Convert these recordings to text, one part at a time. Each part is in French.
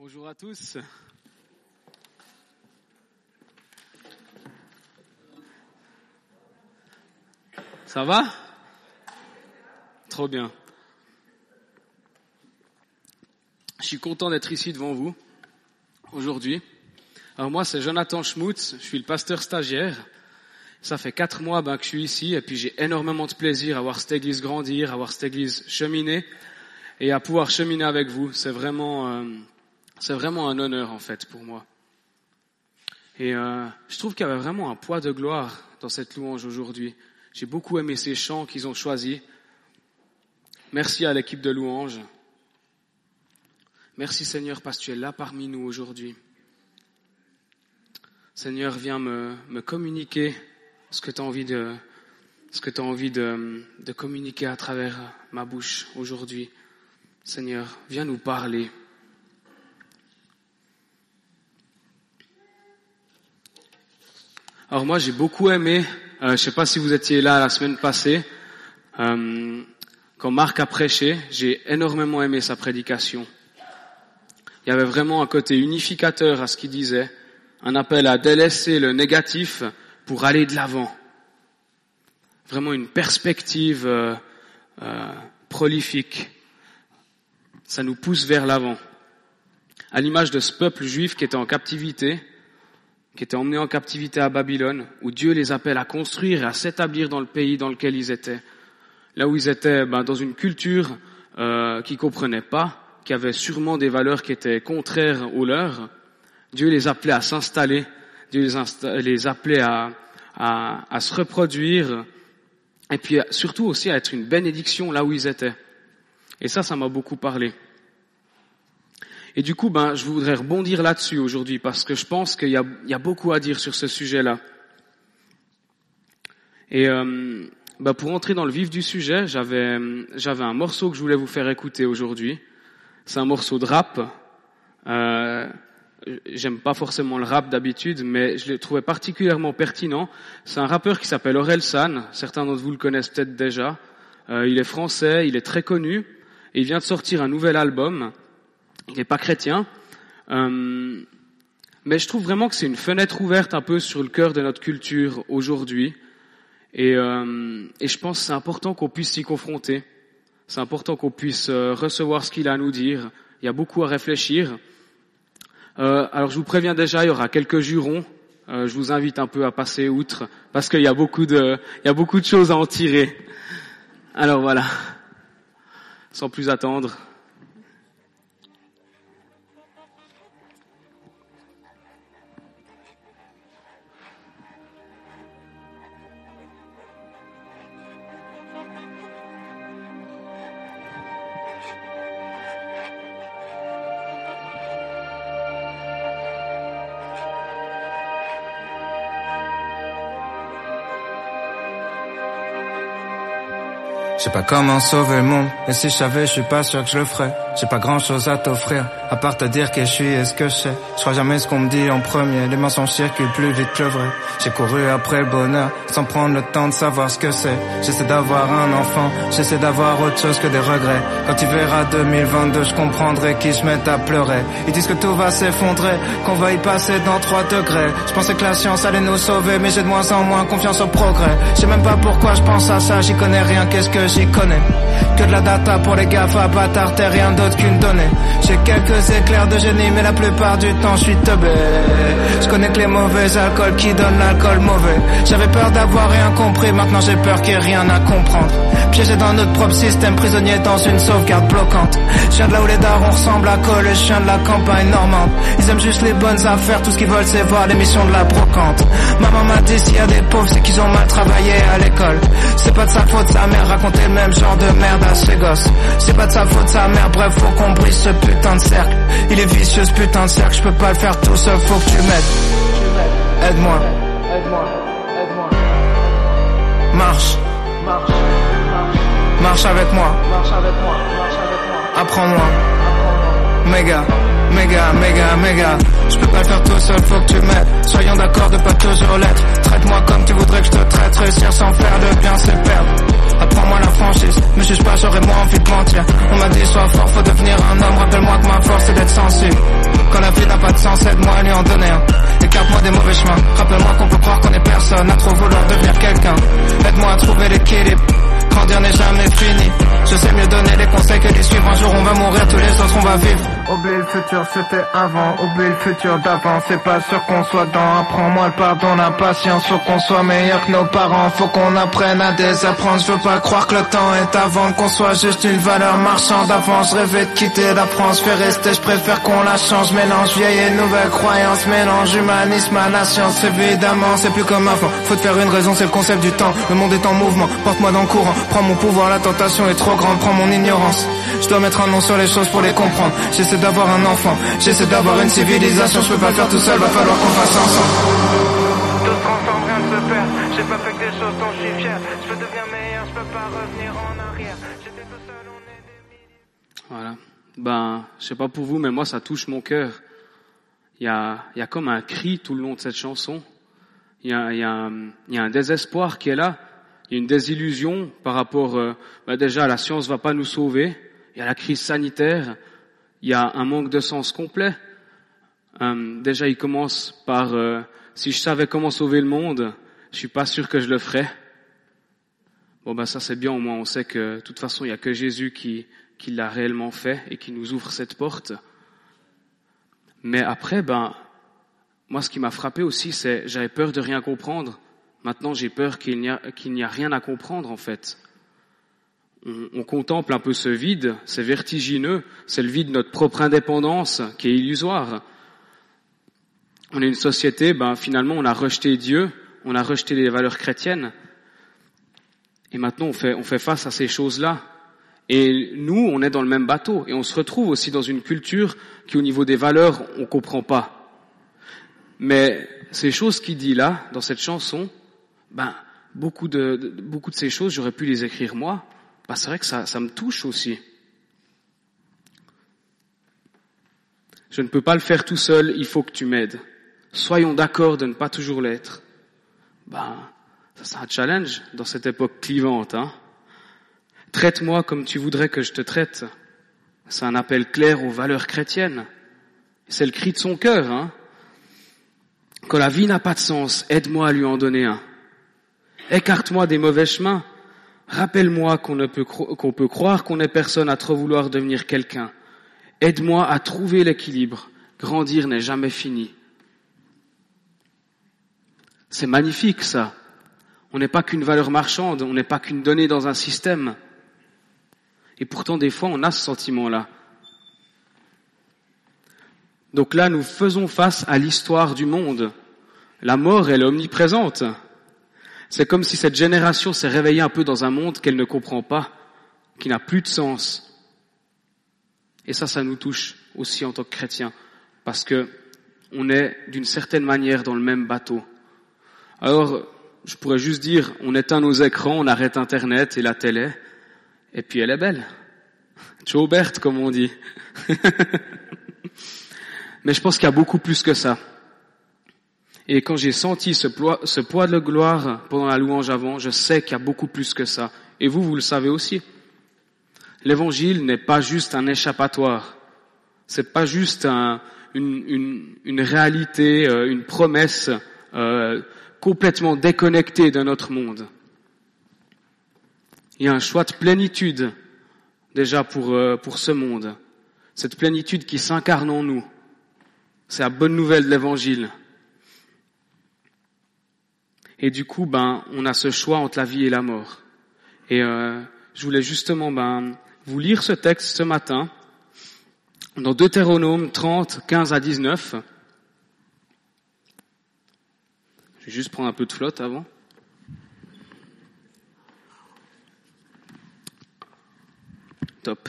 Bonjour à tous. Ça va? Trop bien. Je suis content d'être ici devant vous aujourd'hui. Alors moi, c'est Jonathan Schmutz, je suis le pasteur stagiaire. Ça fait quatre mois ben, que je suis ici et puis j'ai énormément de plaisir à voir cette église grandir, à voir cette église cheminer et à pouvoir cheminer avec vous. C'est vraiment, euh, c'est vraiment un honneur en fait pour moi. Et euh, je trouve qu'il y avait vraiment un poids de gloire dans cette louange aujourd'hui. J'ai beaucoup aimé ces chants qu'ils ont choisis. Merci à l'équipe de louange. Merci Seigneur parce que tu es là parmi nous aujourd'hui. Seigneur, viens me, me communiquer ce que tu as envie de, ce que envie de, de communiquer à travers ma bouche aujourd'hui. Seigneur, viens nous parler. Alors moi j'ai beaucoup aimé, euh, je sais pas si vous étiez là la semaine passée, euh, quand Marc a prêché, j'ai énormément aimé sa prédication. Il y avait vraiment un côté unificateur à ce qu'il disait, un appel à délaisser le négatif pour aller de l'avant. Vraiment une perspective euh, euh, prolifique. Ça nous pousse vers l'avant. À l'image de ce peuple juif qui était en captivité, qui était emmené en captivité à Babylone, où Dieu les appelle à construire et à s'établir dans le pays dans lequel ils étaient. Là où ils étaient ben, dans une culture euh, qu'ils comprenaient pas, qui avait sûrement des valeurs qui étaient contraires aux leurs, Dieu les appelait à s'installer, Dieu les, appelait à, à, à, se reproduire, et puis surtout aussi à être une bénédiction là où ils étaient. Et ça, ça m'a beaucoup parlé. Et du coup, ben, je voudrais rebondir là-dessus aujourd'hui parce que je pense qu'il y a, beaucoup à dire sur ce sujet-là. Et euh, ben, pour entrer dans le vif du sujet, j'avais, j'avais un morceau que je voulais vous faire écouter aujourd'hui. C'est un morceau de rap. Euh, J'aime pas forcément le rap d'habitude, mais je le trouvais particulièrement pertinent. C'est un rappeur qui s'appelle Aurel San. Certains d'entre vous le connaissent peut-être déjà. Euh, il est français, il est très connu. Il vient de sortir un nouvel album il n'est pas chrétien. Euh, mais je trouve vraiment que c'est une fenêtre ouverte un peu sur le cœur de notre culture aujourd'hui. Et, euh, et, je pense que c'est important qu'on puisse s'y confronter. C'est important qu'on puisse euh, recevoir ce qu'il a à nous dire. Il y a beaucoup à réfléchir. Euh, alors je vous préviens déjà, il y aura quelques jurons. Euh, je vous invite un peu à passer outre parce qu'il y a beaucoup de, il y a beaucoup de choses à en tirer. Alors voilà, sans plus attendre. Comment sauver le monde, et si je savais, je suis pas sûr que je le ferais. J'ai pas grand chose à t'offrir, à part te dire que je suis et ce que je sais. Je crois jamais ce qu'on me dit en premier, les mensonges circulent plus vite que le vrai. J'ai couru après le bonheur, sans prendre le temps de savoir ce que c'est. J'essaie d'avoir un enfant, j'essaie d'avoir autre chose que des regrets. Quand tu verras 2022, je comprendrai qui je mette à pleurer. Ils disent que tout va s'effondrer, qu'on va y passer dans 3 degrés. Je pensais que la science allait nous sauver, mais j'ai de moins en moins confiance au progrès. Je sais même pas pourquoi je pense à ça, j'y connais rien, qu'est-ce que j'y connais? Que de la data pour les GAFA, bâtard, rien J'ai quelques éclairs de génie, mais la plupart du temps je suis teubé. Je connais que les mauvais alcools qui donnent l'alcool mauvais. J'avais peur d'avoir rien compris, maintenant j'ai peur qu'il n'y ait rien à comprendre Piégé dans notre propre système, prisonnier dans une sauvegarde bloquante. Viens de là où les darons ressemblent à colle, je viens de la campagne normande. Ils aiment juste les bonnes affaires, tout ce qu'ils veulent c'est voir l'émission de la brocante. Maman m'a dit s'il y a des pauvres, c'est qu'ils ont mal travaillé à l'école. C'est pas de sa faute, sa mère racontait le même genre de merde à ses gosses. C'est pas de sa faute, sa mère, bref faut qu'on brise ce putain de cercle. Il est vicieux ce putain de cercle, je peux pas le faire tout seul, faut que tu m'aides. Aide-moi. Aide-moi. Aide-moi. Marche Marche avec moi Apprends-moi Méga méga, méga, méga. Je peux pas le faire tout seul, faut que tu m'aides. Soyons d'accord de pas toujours l'être. Traite-moi comme tu voudrais que je te traite. Réussir sans faire le bien, c'est perdre. Apprends-moi la franchise, me juge pas, j'aurais moins envie de mentir. On m'a dit sois fort, faut devenir un homme. Rappelle-moi que ma force c'est d'être sensible. en donner un. Écarte-moi des mauvais chemins, rappelle-moi qu'on peut croire qu'on est personne, à trop vouloir devenir quelqu'un. Aide-moi à trouver l'équilibre, grandir n'est jamais fini. Je sais mieux donner les conseils que les suivre, un jour on va mourir, tous les autres on va vivre. Oublie le futur, c'était avant. Oublie le futur d'avant. C'est pas sûr qu'on soit dans. Apprends-moi le pardon, la patience. Faut qu'on soit meilleur que nos parents. Faut qu'on apprenne à désapprendre. Je veux pas croire que le temps est avant. Qu'on soit juste une valeur marchande avant. Je rêvais de quitter la France. Fais rester, je préfère qu'on la change. Mélange vieille et nouvelle croyance. Mélange humanisme à la science. Évidemment, c'est plus comme avant. Faut te faire une raison, c'est le concept du temps. Le monde est en mouvement. Porte-moi dans le courant. Prends mon pouvoir, la tentation est trop grande. Prends mon ignorance. Je dois mettre un nom sur les choses pour les comprendre. J'essaie d'avoir un enfant, j'essaie d'avoir une civilisation, je peux pas faire tout seul, va falloir qu'on fasse ensemble. Tout se transforme, rien ne se perd, j'ai pas fait que des choses dont je suis fier, je peux devenir meilleur, je peux pas revenir en arrière, j'étais tout seul, on est des milliers. Voilà. Ben, je sais pas pour vous, mais moi ça touche mon cœur. Il y a, y a comme un cri tout le long de cette chanson. Il y a, y a, il y a un désespoir qui est là. Il y a une désillusion par rapport, euh, ben déjà, la science va pas nous sauver. Il y a la crise sanitaire il y a un manque de sens complet. Euh, déjà, il commence par euh, si je savais comment sauver le monde, je suis pas sûr que je le ferais. Bon ben ça c'est bien, au moins on sait que de toute façon il y a que Jésus qui, qui l'a réellement fait et qui nous ouvre cette porte. Mais après, ben moi ce qui m'a frappé aussi, c'est j'avais peur de rien comprendre. Maintenant j'ai peur qu'il n'y a n'y a rien à comprendre en fait on, contemple un peu ce vide, c'est vertigineux, c'est le vide de notre propre indépendance qui est illusoire. On est une société, ben finalement on a rejeté Dieu, on a rejeté les valeurs chrétiennes, et maintenant on fait, on fait face à ces choses-là. Et nous, on est dans le même bateau, et on se retrouve aussi dans une culture qui, au niveau des valeurs, on comprend pas. Mais ces choses qu'il dit là, dans cette chanson, ben beaucoup de beaucoup de ces choses, j'aurais pu les écrire moi, bah, c'est vrai que ça, ça me touche aussi. Je ne peux pas le faire tout seul, il faut que tu m'aides. Soyons d'accord de ne pas toujours l'être. Ben, ça c'est un challenge dans cette époque clivante. Hein. Traite-moi comme tu voudrais que je te traite. C'est un appel clair aux valeurs chrétiennes. C'est le cri de son cœur. Hein. Quand la vie n'a pas de sens, aide-moi à lui en donner un. Écarte-moi des mauvais chemins. Rappelle-moi qu'on peut, qu'on peut croire qu'on est personne à trop vouloir devenir quelqu'un. Aide-moi à trouver l'équilibre. Grandir n'est jamais fini. C'est magnifique ça. On n'est pas qu'une valeur marchande, on n'est pas qu'une donnée dans un système. Et pourtant, des fois, on a ce sentiment-là. Donc là, nous faisons face à l'histoire du monde. La mort, elle est omniprésente. C'est comme si cette génération s'est réveillée un peu dans un monde qu'elle ne comprend pas, qui n'a plus de sens. Et ça, ça nous touche aussi en tant que chrétiens, parce que on est d'une certaine manière dans le même bateau. Alors, je pourrais juste dire, on éteint nos écrans, on arrête Internet et la télé, et puis elle est belle. Joe comme on dit. Mais je pense qu'il y a beaucoup plus que ça. Et quand j'ai senti ce poids, ce poids de gloire pendant la louange avant, je sais qu'il y a beaucoup plus que ça. Et vous, vous le savez aussi. L'évangile n'est pas juste un échappatoire. C'est pas juste un, une, une, une, réalité, euh, une promesse euh, complètement déconnectée de notre monde. Il y a un choix de plénitude déjà pour, euh, pour ce monde. Cette plénitude qui s'incarne en nous. C'est la bonne nouvelle de l'évangile. Et du coup, ben, on a ce choix entre la vie et la mort. Et euh, je voulais justement ben, vous lire ce texte ce matin dans Deutéronome 30, 15 à 19. Je vais juste prendre un peu de flotte avant. Top.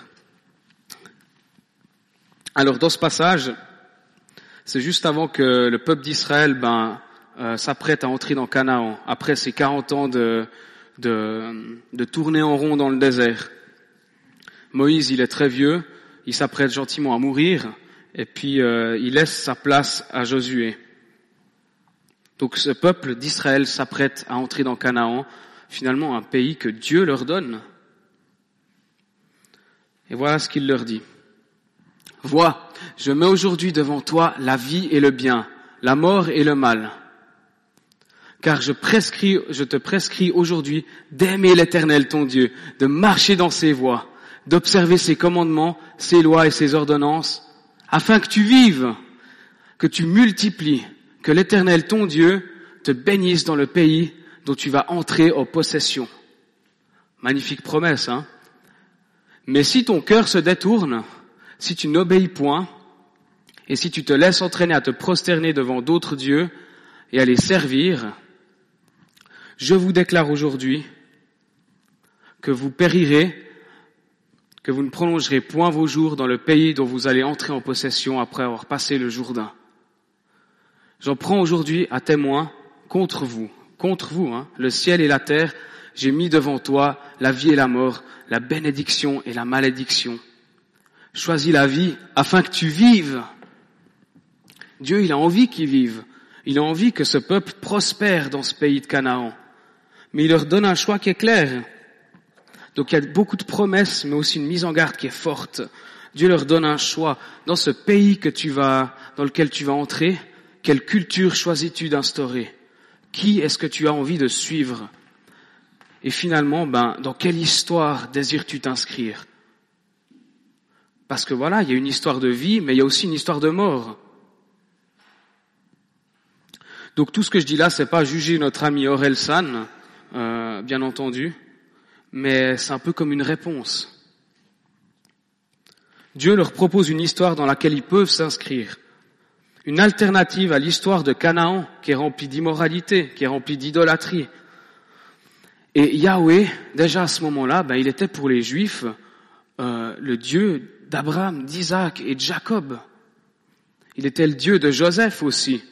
Alors dans ce passage, c'est juste avant que le peuple d'Israël ben, euh, s'apprête à entrer dans Canaan après ces 40 ans de, de, de tourner en rond dans le désert. Moïse, il est très vieux, il s'apprête gentiment à mourir, et puis euh, il laisse sa place à Josué. Donc ce peuple d'Israël s'apprête à entrer dans Canaan, finalement un pays que Dieu leur donne. Et voilà ce qu'il leur dit. Vois, je mets aujourd'hui devant toi la vie et le bien, la mort et le mal. Car je te prescris aujourd'hui d'aimer l'éternel ton Dieu, de marcher dans ses voies, d'observer ses commandements, ses lois et ses ordonnances, afin que tu vives, que tu multiplies, que l'éternel ton Dieu te bénisse dans le pays dont tu vas entrer en possession. Magnifique promesse, hein? Mais si ton cœur se détourne, si tu n'obéis point, et si tu te laisses entraîner à te prosterner devant d'autres dieux et à les servir, je vous déclare aujourd'hui que vous périrez, que vous ne prolongerez point vos jours dans le pays dont vous allez entrer en possession après avoir passé le Jourdain. J'en prends aujourd'hui à témoin contre vous, contre vous, hein, le ciel et la terre, j'ai mis devant toi la vie et la mort, la bénédiction et la malédiction. Choisis la vie afin que tu vives. Dieu, il a envie qu'ils vivent. Il a envie que ce peuple prospère dans ce pays de Canaan. Mais il leur donne un choix qui est clair. Donc il y a beaucoup de promesses, mais aussi une mise en garde qui est forte. Dieu leur donne un choix. Dans ce pays que tu vas, dans lequel tu vas entrer, quelle culture choisis-tu d'instaurer? Qui est-ce que tu as envie de suivre? Et finalement, ben, dans quelle histoire désires-tu t'inscrire? Parce que voilà, il y a une histoire de vie, mais il y a aussi une histoire de mort. Donc tout ce que je dis là, c'est pas juger notre ami Aurel San, euh, bien entendu, mais c'est un peu comme une réponse. Dieu leur propose une histoire dans laquelle ils peuvent s'inscrire. Une alternative à l'histoire de Canaan, qui est remplie d'immoralité, qui est remplie d'idolâtrie, et Yahweh, déjà à ce moment-là, ben, il était pour les Juifs euh, le Dieu d'Abraham, d'Isaac et de Jacob. Il était le Dieu de Joseph aussi,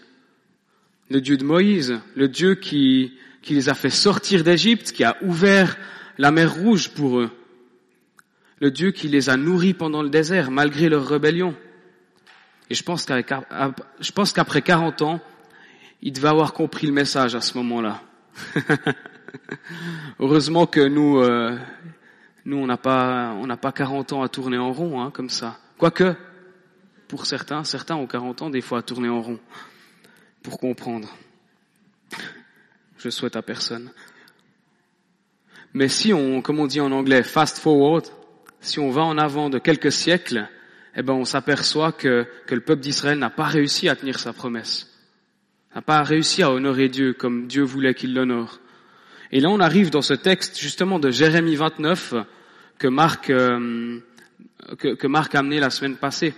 le Dieu de Moïse, le Dieu qui, qui les a fait sortir d'Égypte, qui a ouvert la mer Rouge pour eux, le Dieu qui les a nourris pendant le désert malgré leur rébellion. Et je pense qu'après 40 ans, il devait avoir compris le message à ce moment-là. Heureusement que nous, euh, nous, on n'a pas, on n'a pas 40 ans à tourner en rond, hein, comme ça. Quoique, pour certains, certains ont 40 ans des fois à tourner en rond, pour comprendre. Je souhaite à personne. Mais si on, comme on dit en anglais, fast forward, si on va en avant de quelques siècles, eh ben on s'aperçoit que, le peuple d'Israël n'a pas réussi à tenir sa promesse, n'a pas réussi à honorer Dieu comme Dieu voulait qu'il l'honore. Et là, on arrive dans ce texte justement de Jérémie 29 que Marc, euh, que, Marc a amené la semaine passée.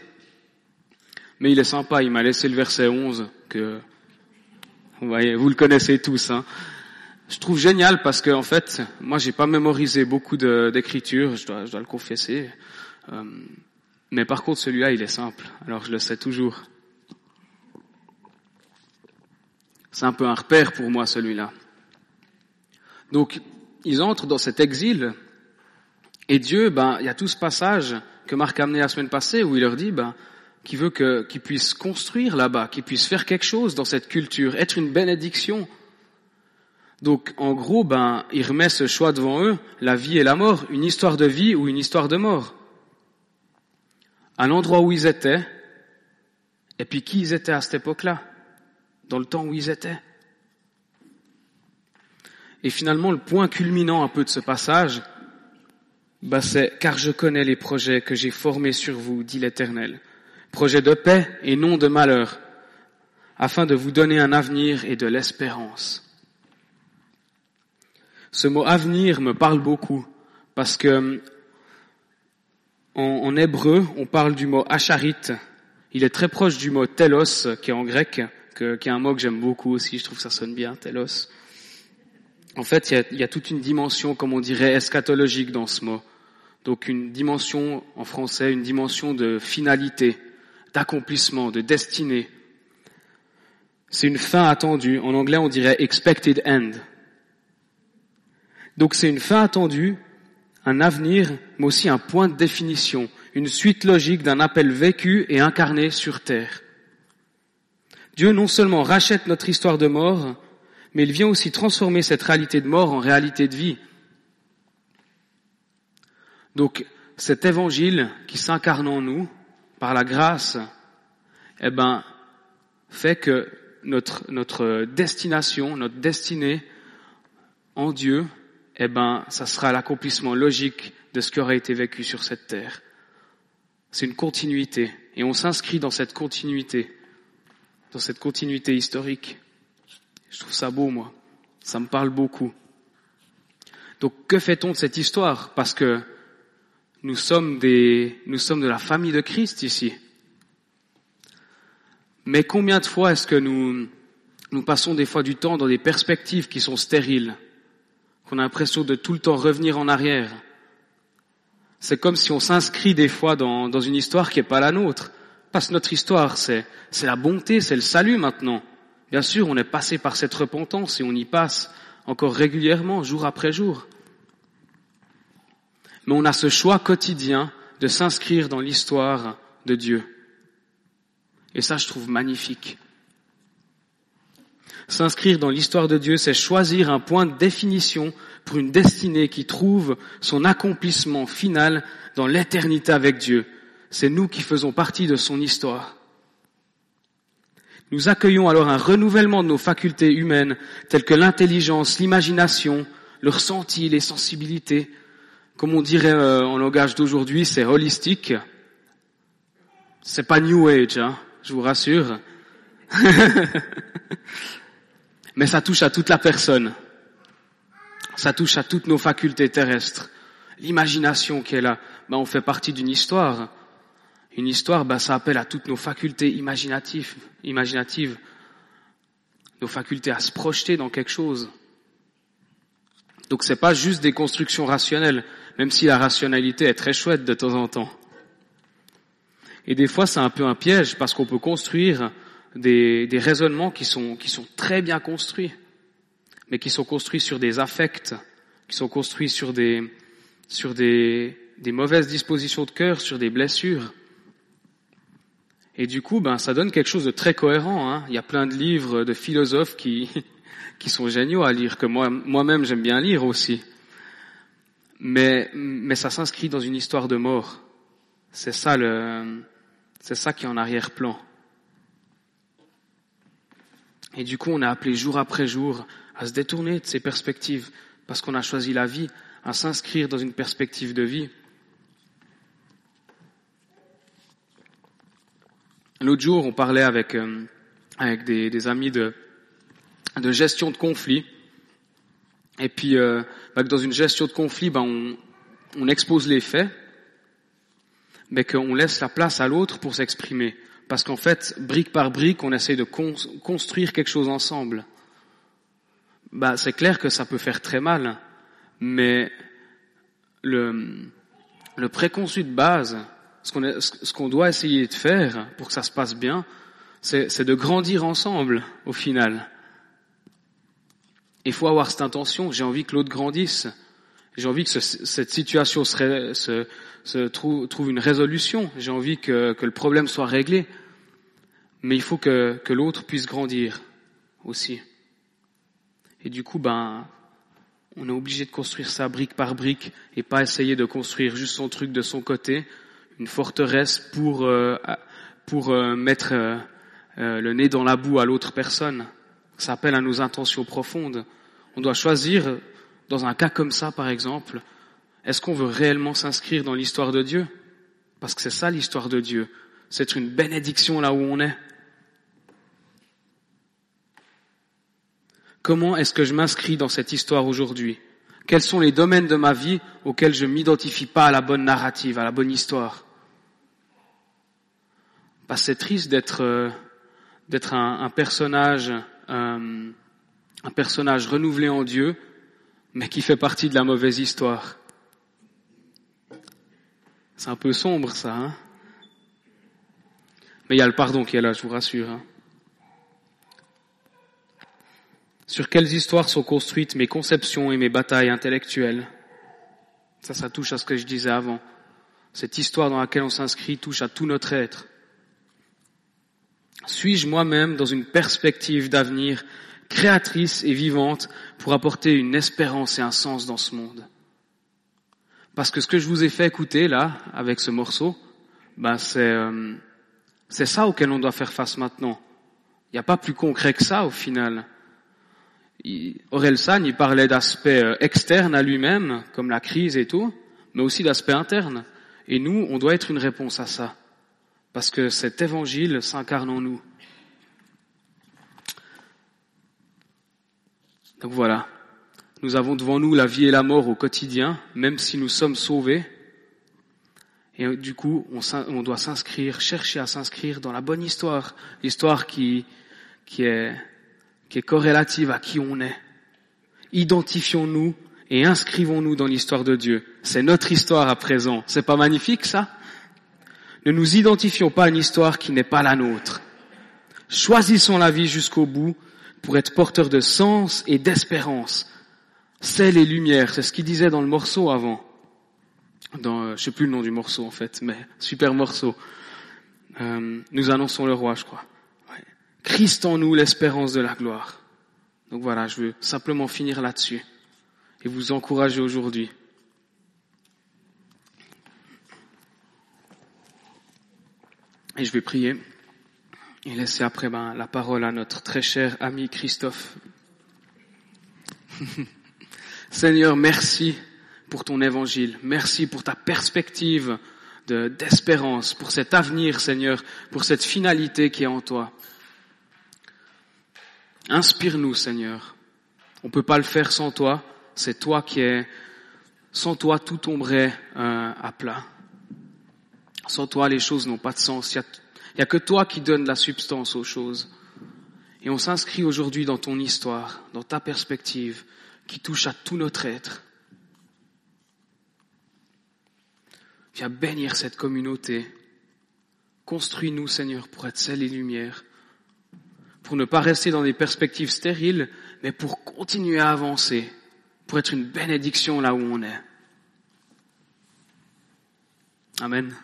Mais il est sympa, il m'a laissé le verset 11 que vous le connaissez tous. Hein. Je trouve génial parce que en fait, moi, j'ai pas mémorisé beaucoup d'écriture, je dois, je dois le confesser. Euh, mais par contre, celui-là, il est simple. Alors, je le sais toujours. C'est un peu un repère pour moi, celui-là. Donc, ils entrent dans cet exil, et Dieu, ben, il y a tout ce passage que Marc a amené la semaine passée où il leur dit, ben, qu'il veut qu'ils puissent construire là-bas, qu'ils puissent faire quelque chose dans cette culture, être une bénédiction. Donc, en gros, ben, il remet ce choix devant eux, la vie et la mort, une histoire de vie ou une histoire de mort. À l'endroit où ils étaient, et puis qui ils étaient à cette époque-là, dans le temps où ils étaient. Et finalement, le point culminant un peu de ce passage, bah c'est car je connais les projets que j'ai formés sur vous, dit l'Éternel, projets de paix et non de malheur, afin de vous donner un avenir et de l'espérance. Ce mot avenir me parle beaucoup parce que en, hébreu, on parle du mot acharit. Il est très proche du mot telos, qui est en grec, qui est un mot que j'aime beaucoup aussi. Je trouve que ça sonne bien, telos. En fait, il y, a, toute une dimension, comme on dirait, eschatologique dans ce mot. Donc une dimension, en français, une dimension de finalité, d'accomplissement, de destinée. C'est une fin attendue. En anglais, on dirait expected end. Donc c'est une fin attendue, un avenir, mais aussi un point de définition, une suite logique d'un appel vécu et incarné sur terre. Dieu non seulement rachète notre histoire de mort, mais il vient aussi transformer cette réalité de mort en réalité de vie. Donc cet évangile qui s'incarne en nous par la grâce, eh ben, fait que notre, notre destination, notre destinée en Dieu, eh ben, ça sera l'accomplissement logique de ce qui aurait été vécu sur cette terre. C'est une continuité. Et on s'inscrit dans cette continuité, dans cette continuité historique. Je trouve ça beau, moi. Ça me parle beaucoup. Donc, que fait-on de cette histoire? Parce que nous sommes des, nous sommes de la famille de Christ ici. Mais combien de fois est-ce que nous, nous passons des fois du temps dans des perspectives qui sont stériles, qu'on a l'impression de tout le temps revenir en arrière? C'est comme si on s'inscrit des fois dans, une histoire qui n'est pas la nôtre. Parce que notre histoire, c'est la bonté, c'est le salut maintenant. Bien sûr, on est passé par cette repentance et on y passe encore régulièrement, jour après jour. Mais on a ce choix quotidien de s'inscrire dans l'histoire de Dieu. Et ça, je trouve magnifique. S'inscrire dans l'histoire de Dieu, c'est choisir un point de définition pour une destinée qui trouve son accomplissement final dans l'éternité avec Dieu. C'est nous qui faisons partie de son histoire. Nous accueillons alors un renouvellement de nos facultés humaines, telles que l'intelligence, l'imagination, le ressenti, les sensibilités. Comme on dirait euh, en langage d'aujourd'hui, c'est holistique. C'est pas New Age, hein, je vous rassure. Mais ça touche à toute la personne. Ça touche à toutes nos facultés terrestres. L'imagination qui est là, ben, on fait partie d'une histoire. Une histoire, ben, ça appelle à toutes nos facultés imaginatives, nos facultés à se projeter dans quelque chose. Donc c'est pas juste des constructions rationnelles, même si la rationalité est très chouette de temps en temps. Et des fois, c'est un peu un piège parce qu'on peut construire des, raisonnements qui sont, très bien construits, mais qui sont construits sur des affects, qui sont construits sur des, mauvaises dispositions de cœur, sur des blessures. Et du coup, ben, ça donne quelque chose de très cohérent. Hein. Il y a plein de livres de philosophes qui, sont géniaux à lire, que moi, moi-même j'aime bien lire aussi. Mais, mais ça s'inscrit dans une histoire de mort. C'est ça le, c'est ça qui est en arrière-plan. Et du coup, on est appelé jour après jour à se détourner de ces perspectives parce qu'on a choisi la vie, à s'inscrire dans une perspective de vie. L'autre jour, on parlait avec, euh, avec des, des, amis de, de gestion de conflit. Et puis, euh, bah, dans une gestion de conflit, bah, on, on expose les faits, mais qu'on laisse la place à l'autre pour s'exprimer. Parce qu'en fait, brique par brique, on essaie de construire quelque chose ensemble. Bah, c'est clair que ça peut faire très mal, mais le, le préconçu de base, ce qu'on, ce qu'on doit essayer de faire pour que ça se passe bien, c'est, de grandir ensemble au final. Il faut avoir cette intention, j'ai envie que l'autre grandisse, j'ai envie que cette situation se, trouve, une résolution, j'ai envie que, le problème soit réglé, mais il faut que, que l'autre puisse grandir aussi. Et du coup, ben, on est obligé de construire ça brique par brique et pas essayer de construire juste son truc de son côté, une forteresse pour, euh, pour euh, mettre euh, le nez dans la boue à l'autre personne. Ça appelle à nos intentions profondes. On doit choisir, dans un cas comme ça par exemple, est-ce qu'on veut réellement s'inscrire dans l'histoire de Dieu? Parce que c'est ça l'histoire de Dieu. C'est une bénédiction là où on est. Comment est-ce que je m'inscris dans cette histoire aujourd'hui? Quels sont les domaines de ma vie auxquels je m'identifie pas à la bonne narrative, à la bonne histoire? Bah, c'est triste d'être euh, un, personnage euh, un personnage renouvelé en Dieu, mais qui fait partie de la mauvaise histoire. C'est un peu sombre ça, hein mais il y a le pardon qui est là, je vous rassure. Hein Sur quelles histoires sont construites mes conceptions et mes batailles intellectuelles? Ça, ça touche à ce que je disais avant. Cette histoire dans laquelle on s'inscrit touche à tout notre être. Suis-je moi-même dans une perspective d'avenir créatrice et vivante pour apporter une espérance et un sens dans ce monde Parce que ce que je vous ai fait écouter là, avec ce morceau, ben c'est euh, c'est ça auquel on doit faire face maintenant. Il n'y a pas plus concret que ça au final. Aurel San, il parlait d'aspects euh, externes à lui-même, comme la crise et tout, mais aussi d'aspects internes. Et nous, on doit être une réponse à ça. Parce que cet évangile s'incarne en nous. Donc voilà. Nous avons devant nous la vie et la mort au quotidien, même si nous sommes sauvés. Et du coup, on, doit s'inscrire, chercher à s'inscrire dans la bonne histoire, l'histoire qui, qui est, qui est corrélative à qui on est. Identifions-nous et inscrivons-nous dans l'histoire de Dieu. C'est notre histoire à présent. C'est pas magnifique, ça? Ne nous identifions pas à une histoire qui n'est pas la nôtre. Choisissons la vie jusqu'au bout pour être porteurs de sens et d'espérance. C'est les lumières, c'est ce qu'il disait dans le morceau avant dans, euh, je sais plus le nom du morceau en fait, mais super morceau. Euh, nous annonçons le roi, je crois. Ouais. Christ en nous, l'espérance de la gloire. Donc voilà, je veux simplement finir là-dessus et vous encourager aujourd'hui. Et je vais prier et laisser après ben, la parole à notre très cher ami Christophe. Seigneur, merci pour ton évangile. Merci pour ta perspective d'espérance, pour cet avenir, Seigneur, pour cette finalité qui est en toi. Inspire-nous, Seigneur. On ne peut pas le faire sans toi. C'est toi qui es. Sans toi, tout tomberait euh, à plat. Sans toi, les choses n'ont pas de sens. A que toi qui donnes la substance aux choses. Et on s'inscrit aujourd'hui dans ton histoire, dans ta perspective, qui touche à tout notre être. Viens bénir cette communauté. Construis-nous, Seigneur, pour être sel et lumière, pour ne pas rester dans des perspectives stériles, mais pour continuer à avancer, pour être une bénédiction là où on est. Amen.